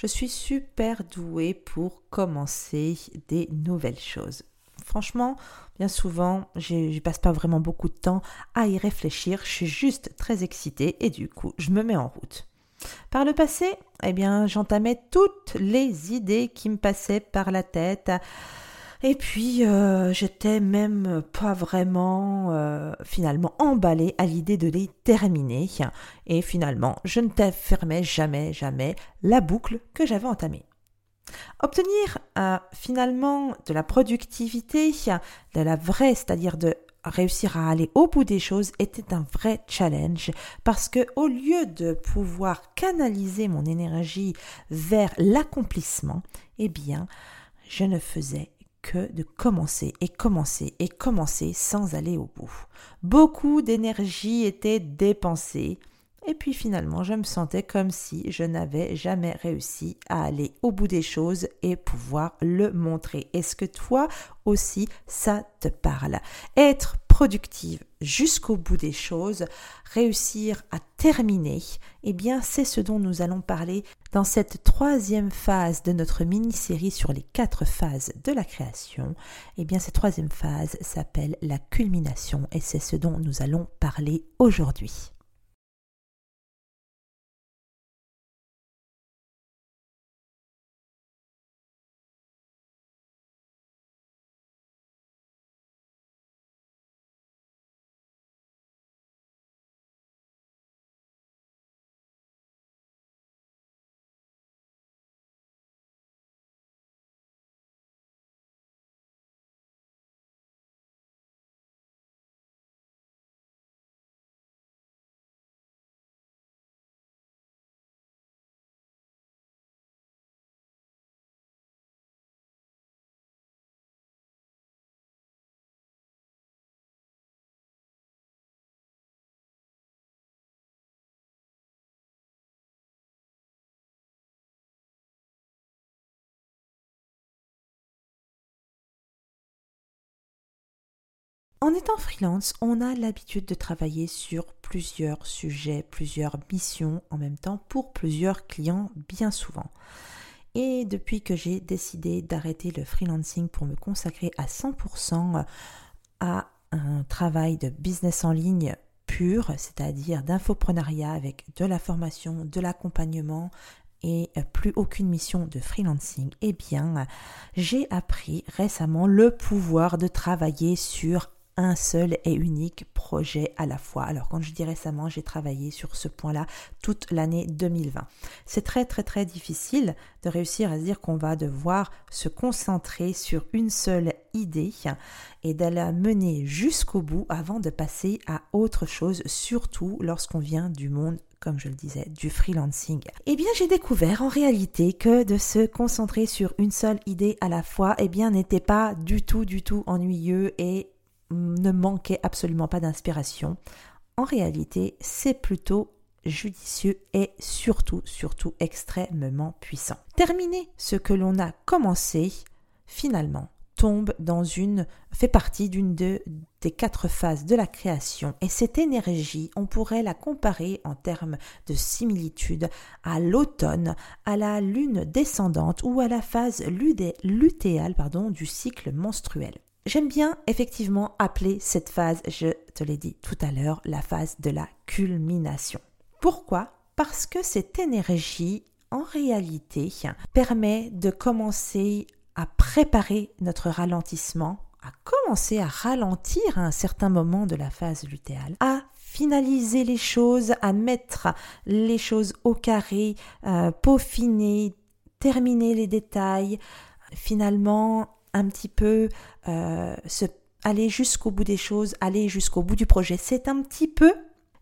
Je suis super douée pour commencer des nouvelles choses. Franchement, bien souvent, je passe pas vraiment beaucoup de temps à y réfléchir. Je suis juste très excitée et du coup, je me mets en route. Par le passé, eh bien, j'entamais toutes les idées qui me passaient par la tête. Et puis, euh, j'étais même pas vraiment euh, finalement emballée à l'idée de les terminer. Et finalement, je ne fermais jamais, jamais la boucle que j'avais entamée. Obtenir euh, finalement de la productivité, de la vraie, c'est-à-dire de réussir à aller au bout des choses était un vrai challenge parce que au lieu de pouvoir canaliser mon énergie vers l'accomplissement, eh bien, je ne faisais que de commencer et commencer et commencer sans aller au bout. Beaucoup d'énergie était dépensée et puis finalement je me sentais comme si je n'avais jamais réussi à aller au bout des choses et pouvoir le montrer. Est-ce que toi aussi ça te parle? Être productive jusqu'au bout des choses, réussir à terminer, eh bien c'est ce dont nous allons parler dans cette troisième phase de notre mini-série sur les quatre phases de la création. Eh bien cette troisième phase s'appelle la culmination et c'est ce dont nous allons parler aujourd'hui. En étant freelance, on a l'habitude de travailler sur plusieurs sujets, plusieurs missions en même temps pour plusieurs clients bien souvent. Et depuis que j'ai décidé d'arrêter le freelancing pour me consacrer à 100% à un travail de business en ligne pur, c'est-à-dire d'infoprenariat avec de la formation, de l'accompagnement et plus aucune mission de freelancing, eh bien, j'ai appris récemment le pouvoir de travailler sur un seul et unique projet à la fois. Alors quand je dis récemment, j'ai travaillé sur ce point-là toute l'année 2020. C'est très très très difficile de réussir à se dire qu'on va devoir se concentrer sur une seule idée et de la mener jusqu'au bout avant de passer à autre chose, surtout lorsqu'on vient du monde comme je le disais, du freelancing. Eh bien, j'ai découvert en réalité que de se concentrer sur une seule idée à la fois, eh bien, n'était pas du tout, du tout ennuyeux et ne manquait absolument pas d'inspiration. En réalité, c'est plutôt judicieux et surtout, surtout extrêmement puissant. Terminer ce que l'on a commencé, finalement, tombe dans une, fait partie d'une de, des quatre phases de la création. Et cette énergie, on pourrait la comparer en termes de similitude à l'automne, à la lune descendante ou à la phase lutéale du cycle menstruel. J'aime bien effectivement appeler cette phase, je te l'ai dit tout à l'heure, la phase de la culmination. Pourquoi? Parce que cette énergie, en réalité, permet de commencer à préparer notre ralentissement, à commencer à ralentir à un certain moment de la phase lutéale, à finaliser les choses, à mettre les choses au carré, euh, peaufiner, terminer les détails, finalement un petit peu euh, se, aller jusqu'au bout des choses, aller jusqu'au bout du projet. C'est un petit peu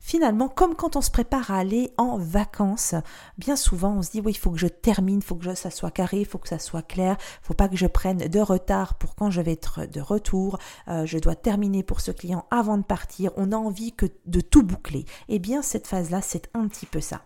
finalement, comme quand on se prépare à aller en vacances, bien souvent on se dit oui, il faut que je termine, faut que ça soit carré, il faut que ça soit clair, faut pas que je prenne de retard pour quand je vais être de retour, euh, je dois terminer pour ce client avant de partir, on a envie que de tout boucler. Eh bien, cette phase-là, c'est un petit peu ça.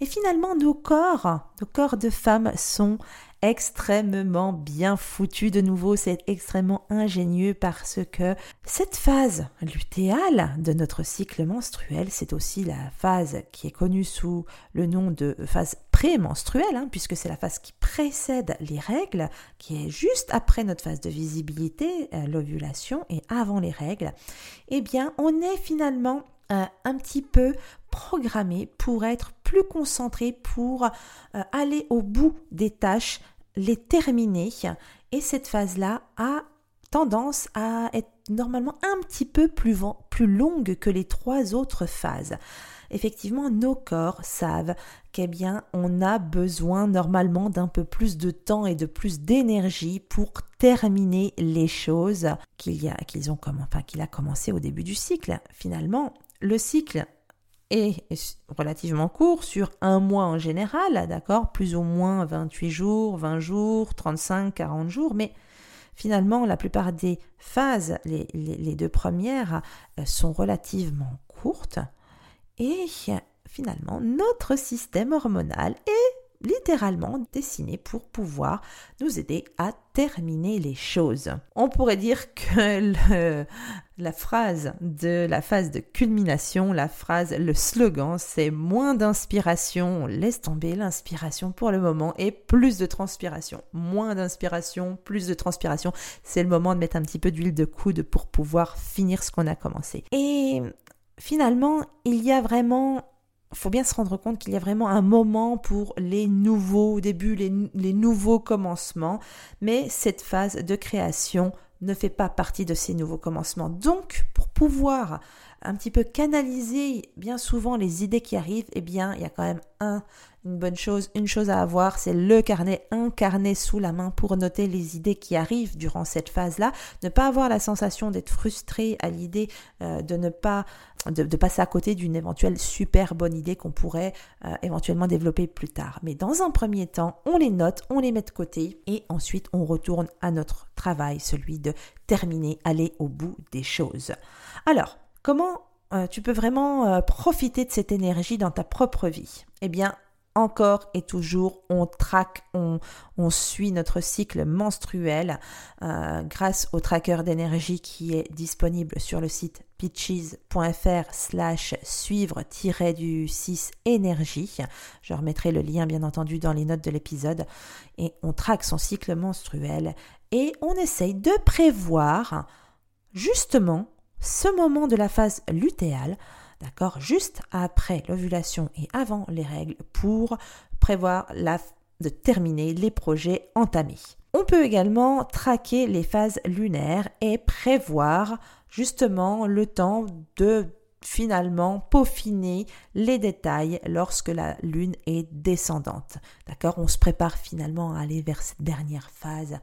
Et finalement, nos corps, nos corps de femmes sont extrêmement bien foutu de nouveau, c'est extrêmement ingénieux parce que cette phase lutéale de notre cycle menstruel, c'est aussi la phase qui est connue sous le nom de phase prémenstruelle, hein, puisque c'est la phase qui précède les règles, qui est juste après notre phase de visibilité, euh, l'ovulation et avant les règles. Eh bien, on est finalement euh, un petit peu programmé pour être plus concentré, pour euh, aller au bout des tâches, les terminer. Et cette phase-là a tendance à être normalement un petit peu plus, longue que les trois autres phases effectivement nos corps savent qu'eh bien on a besoin normalement d'un peu plus de temps et de plus d'énergie pour terminer les choses qu'il y a qu'ils ont enfin qu'il a commencé au début du cycle. Finalement, le cycle est relativement court, sur un mois en général, d'accord Plus ou moins 28 jours, 20 jours, 35, 40 jours, mais finalement, la plupart des phases, les, deux premières, euh, sont relativement courtes. Et finalement, notre système hormonal est littéralement dessiné pour pouvoir nous aider à terminer les choses. On pourrait dire que la phrase de la phase de culmination, la phrase, le slogan, c'est moins d'inspiration, on laisse tomber l'inspiration pour le moment et plus de transpiration. Moins d'inspiration, plus de transpiration, c'est le moment de mettre un petit peu d'huile de coude pour pouvoir finir ce qu'on a commencé. Et finalement, il y a vraiment faut bien se rendre compte qu'il y a vraiment un moment pour les nouveaux débuts, les, les, nouveaux commencements, mais cette phase de création ne fait pas partie de ces nouveaux commencements. Donc, pour pouvoir un petit peu canaliser bien souvent les idées qui arrivent, eh bien, il y a quand même un, une bonne chose, une chose à avoir, c'est le carnet, un carnet sous la main pour noter les idées qui arrivent durant cette phase-là. Ne pas avoir la sensation d'être frustré à l'idée euh, de ne pas, de, passer à côté d'une éventuelle super bonne idée qu'on pourrait euh, éventuellement développer plus tard. Mais dans un premier temps, on les note, on les met de côté et ensuite on retourne à notre travail, celui de terminer, aller au bout des choses. Alors, comment euh, tu peux vraiment profiter de cette énergie dans ta propre vie? Eh bien, encore et toujours, on traque, on, suit notre cycle menstruel euh, grâce au tracker d'énergie qui est disponible sur le site pitches.fr slash suivre-du 6 énergie. Je remettrai le lien bien entendu dans les notes de l'épisode. Et on traque son cycle menstruel et on essaye de prévoir justement ce moment de la phase lutéale d'accord, juste après l'ovulation et avant les règles pour prévoir la, de terminer les projets entamés. On peut également traquer les phases lunaires et prévoir justement le temps de finalement peaufiner les détails lorsque la lune est descendante. D'accord? On se prépare finalement à aller vers cette dernière phase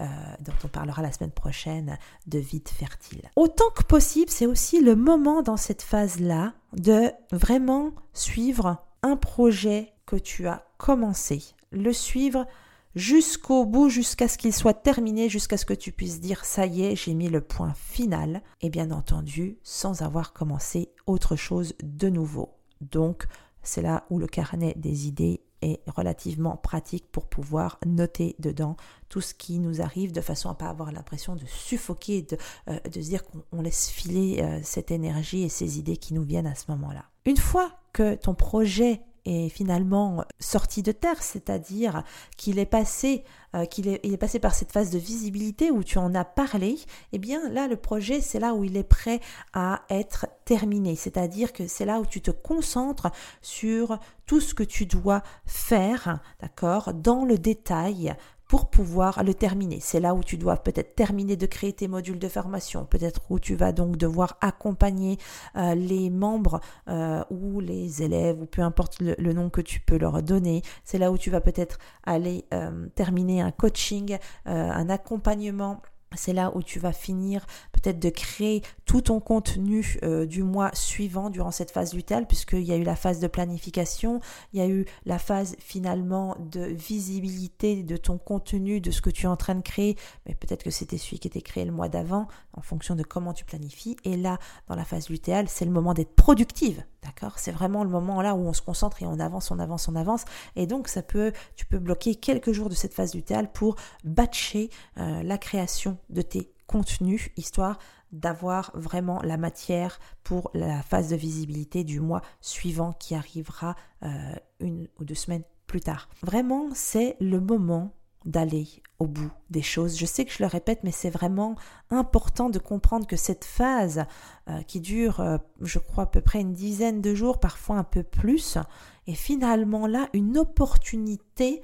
euh, dont on parlera la semaine prochaine, de vide fertile. Autant que possible, c'est aussi le moment dans cette phase-là de vraiment suivre un projet que tu as commencé, le suivre jusqu'au bout, jusqu'à ce qu'il soit terminé, jusqu'à ce que tu puisses dire ça y est, j'ai mis le point final, et bien entendu, sans avoir commencé autre chose de nouveau. Donc, c'est là où le carnet des idées relativement pratique pour pouvoir noter dedans tout ce qui nous arrive de façon à pas avoir l'impression de suffoquer, de, euh, se dire qu'on laisse filer euh, cette énergie et ces idées qui nous viennent à ce moment-là. Une fois que ton projet est finalement sorti de terre, c'est-à-dire qu'il est passé euh, qu'il est, passé par cette phase de visibilité où tu en as parlé, eh bien là le projet c'est là où il est prêt à être terminé, c'est-à-dire que c'est là où tu te concentres sur tout ce que tu dois faire, d'accord, dans le détail pour pouvoir le terminer. C'est là où tu dois peut-être terminer de créer tes modules de formation, peut-être où tu vas donc devoir accompagner euh, les membres euh, ou les élèves, ou peu importe le, nom que tu peux leur donner. C'est là où tu vas peut-être aller euh, terminer un coaching, un accompagnement c'est là où tu vas finir peut-être de créer tout ton contenu euh, du mois suivant durant cette phase lutéale, puisqu'il y a eu la phase de planification, il y a eu la phase finalement de visibilité de ton contenu, de ce que tu es en train de créer, mais peut-être que c'était celui qui était créé le mois d'avant, en fonction de comment tu planifies. Et là, dans la phase lutéale, c'est le moment d'être productive D'accord? C'est vraiment le moment là où on se concentre et on avance, on avance, on avance. Et donc, ça peut, tu peux bloquer quelques jours de cette phase du théâtre pour batcher euh, la création de tes contenus, histoire d'avoir vraiment la matière pour la phase de visibilité du mois suivant qui arrivera euh, une ou deux semaines plus tard. Vraiment, c'est le moment d'aller au bout des choses. Je sais que je le répète, mais c'est vraiment important de comprendre que cette phase euh, qui dure, euh, je crois, à peu près une dizaine de jours, parfois un peu plus, est finalement là une opportunité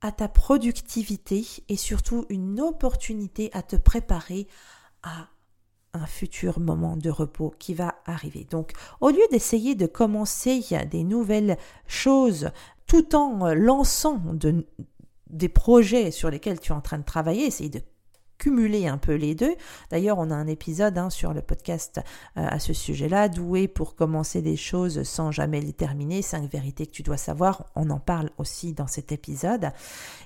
à ta productivité et surtout une opportunité à te préparer à un futur moment de repos qui va arriver. Donc, au lieu d'essayer de commencer des nouvelles choses tout en lançant de, des projets sur lesquels tu es en train de travailler, essayer de cumuler un peu les deux. D'ailleurs, on a un épisode hein, sur le podcast euh, à ce sujet-là, doué pour commencer des choses sans jamais les terminer, cinq vérités que tu dois savoir, on en parle aussi dans cet épisode.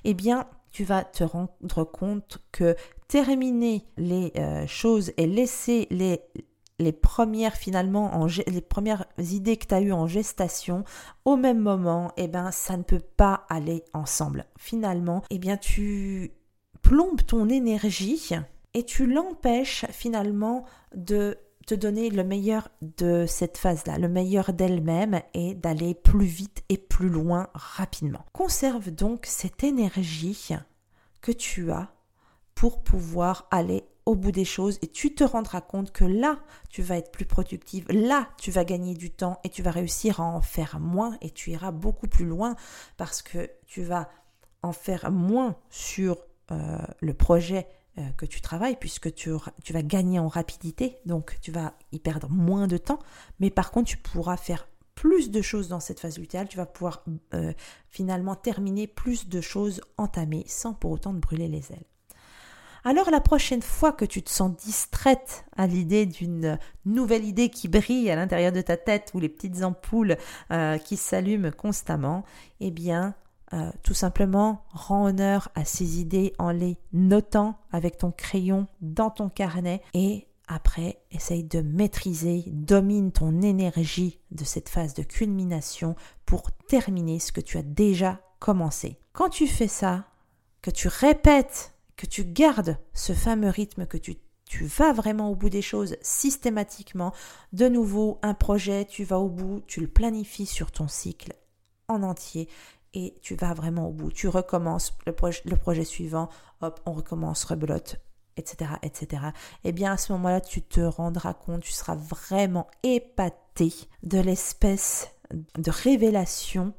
Eh bien, tu vas te rendre compte que terminer les euh, choses et laisser les les premières finalement en, les premières idées que tu as eues en gestation au même moment, eh ben ça ne peut pas aller ensemble. Finalement, eh bien tu plombes ton énergie et tu l'empêches finalement de te donner le meilleur de cette phase-là, le meilleur d'elle-même et d'aller plus vite et plus loin rapidement. Conserve donc cette énergie que tu as pour pouvoir aller au bout des choses et tu te rendras compte que là, tu vas être plus productive, là, tu vas gagner du temps et tu vas réussir à en faire moins et tu iras beaucoup plus loin parce que tu vas en faire moins sur euh, le projet euh, que tu travailles puisque tu, vas gagner en rapidité, donc tu vas y perdre moins de temps, mais par contre tu pourras faire plus de choses dans cette phase lutéale, tu vas pouvoir euh, finalement terminer plus de choses entamées sans pour autant te brûler les ailes. Alors la prochaine fois que tu te sens distraite à l'idée d'une nouvelle idée qui brille à l'intérieur de ta tête ou les petites ampoules euh, qui s'allument constamment, eh bien euh, tout simplement rends honneur à ces idées en les notant avec ton crayon dans ton carnet et après, essaye de maîtriser, domine ton énergie de cette phase de culmination pour terminer ce que tu as déjà commencé. Quand tu fais ça, que tu répètes que tu gardes ce fameux rythme, que tu, vas vraiment au bout des choses systématiquement. De nouveau, un projet, tu vas au bout, tu le planifies sur ton cycle en entier et tu vas vraiment au bout. Tu recommences le, projet, le projet suivant, hop, on recommence, rebelote, etc., etc. Eh bien, à ce moment-là, tu te rendras compte, tu seras vraiment épaté de l'espèce de révélation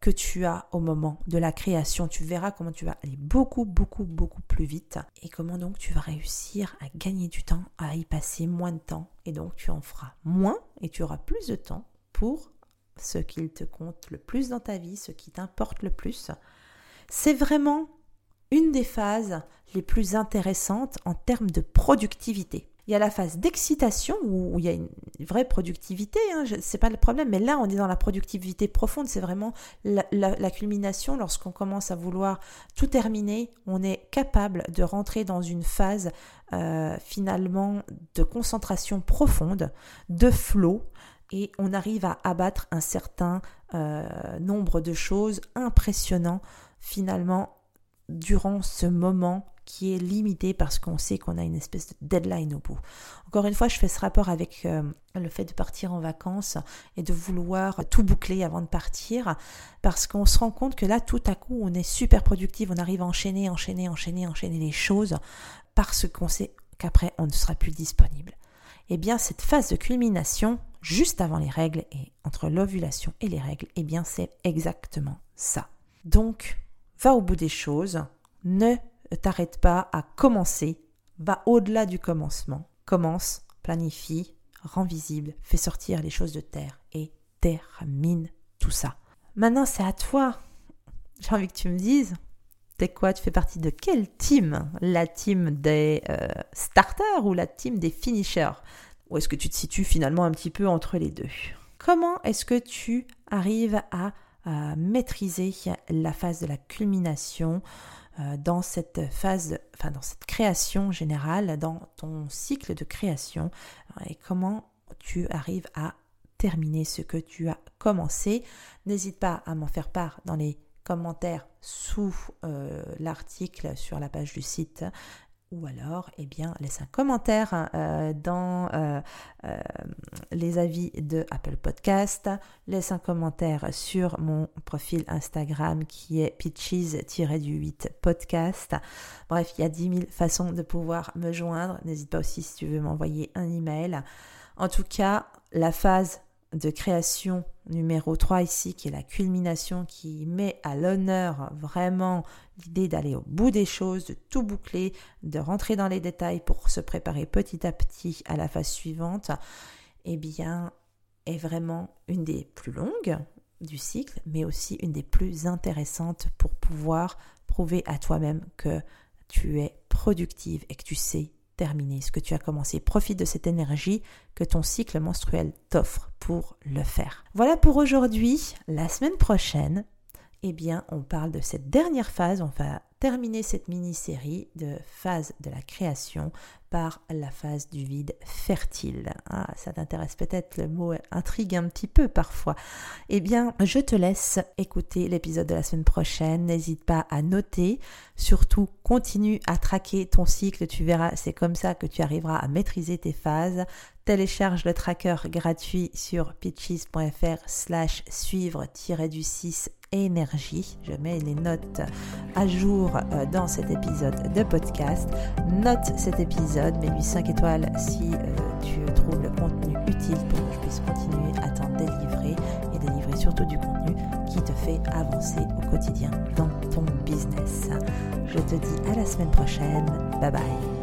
que tu as au moment de la création. Tu verras comment tu vas aller beaucoup, beaucoup, beaucoup plus vite et comment donc tu vas réussir à gagner du temps, à y passer moins de temps et donc tu en feras moins et tu auras plus de temps pour ce qu'il te compte le plus dans ta vie, ce qui t'importe le plus. C'est vraiment une des phases les plus intéressantes en termes de productivité. Il y a la phase d'excitation où, il y a une vraie productivité, hein, c'est pas le problème, mais là on est dans la productivité profonde, c'est vraiment la, culmination. Lorsqu'on commence à vouloir tout terminer, on est capable de rentrer dans une phase euh, finalement de concentration profonde, de flow, et on arrive à abattre un certain euh, nombre de choses impressionnants finalement durant ce moment qui est limité parce qu'on sait qu'on a une espèce de deadline au bout. Encore une fois, je fais ce rapport avec euh, le fait de partir en vacances et de vouloir tout boucler avant de partir parce qu'on se rend compte que là, tout à coup, on est super productif, on arrive à enchaîner, enchaîner, enchaîner, enchaîner les choses parce qu'on sait qu'après, on ne sera plus disponible. Eh bien, cette phase de culmination, juste avant les règles et entre l'ovulation et les règles, eh bien, c'est exactement ça. Donc, va au bout des choses, ne t'arrête pas à commencer, va au-delà du commencement. Commence, planifie, rend visible, fais sortir les choses de terre et termine tout ça. Maintenant, c'est à toi. J'ai envie que tu me dises, t'es quoi? Tu fais partie de quelle team? La team des euh, starters ou la team des finishers? Ou est-ce que tu te situes finalement un petit peu entre les deux? Comment est-ce que tu arrives à maîtriser la phase de la culmination dans cette phase, enfin dans cette création générale, dans ton cycle de création, et comment tu arrives à terminer ce que tu as commencé. N'hésite pas à m'en faire part dans les commentaires sous euh, l'article sur la page du site ou alors, eh bien, laisse un commentaire euh, dans euh, euh, les avis de Apple Podcast. Laisse un commentaire sur mon profil Instagram qui est pitches-du-8 podcast. Bref, il y a 10 000 façons de pouvoir me joindre. N'hésite pas aussi si tu veux m'envoyer un email. En tout cas, la phase de création numéro 3 ici, qui est la culmination, qui met à l'honneur vraiment l'idée d'aller au bout des choses, de tout boucler, de rentrer dans les détails pour se préparer petit à petit à la phase suivante, eh bien, est vraiment une des plus longues du cycle, mais aussi une des plus intéressantes pour pouvoir prouver à toi-même que tu es productive et que tu sais ce que tu as commencé? Profite de cette énergie que ton cycle menstruel t'offre pour le faire. Voilà pour aujourd'hui. La semaine prochaine, eh bien, on parle de cette dernière phase. On va terminer cette mini-série de phase de la création par la phase du vide fertile. Ah, ça t'intéresse peut-être, le mot intrigue un petit peu parfois. Eh bien, je te laisse écouter l'épisode de la semaine prochaine. N'hésite pas à noter. Surtout, continue à traquer ton cycle. Tu verras, c'est comme ça que tu arriveras à maîtriser tes phases. Télécharge le tracker gratuit sur pitches.fr slash suivre-du-6 énergie. Je mets les notes à jour euh, dans cet épisode de podcast. Note cet épisode, mets-lui 5 étoiles si euh, tu trouves le contenu utile pour que je puisse continuer à t'en délivrer et délivrer surtout du contenu qui te fait avancer au quotidien dans ton business. Je te dis à la semaine prochaine. Bye bye.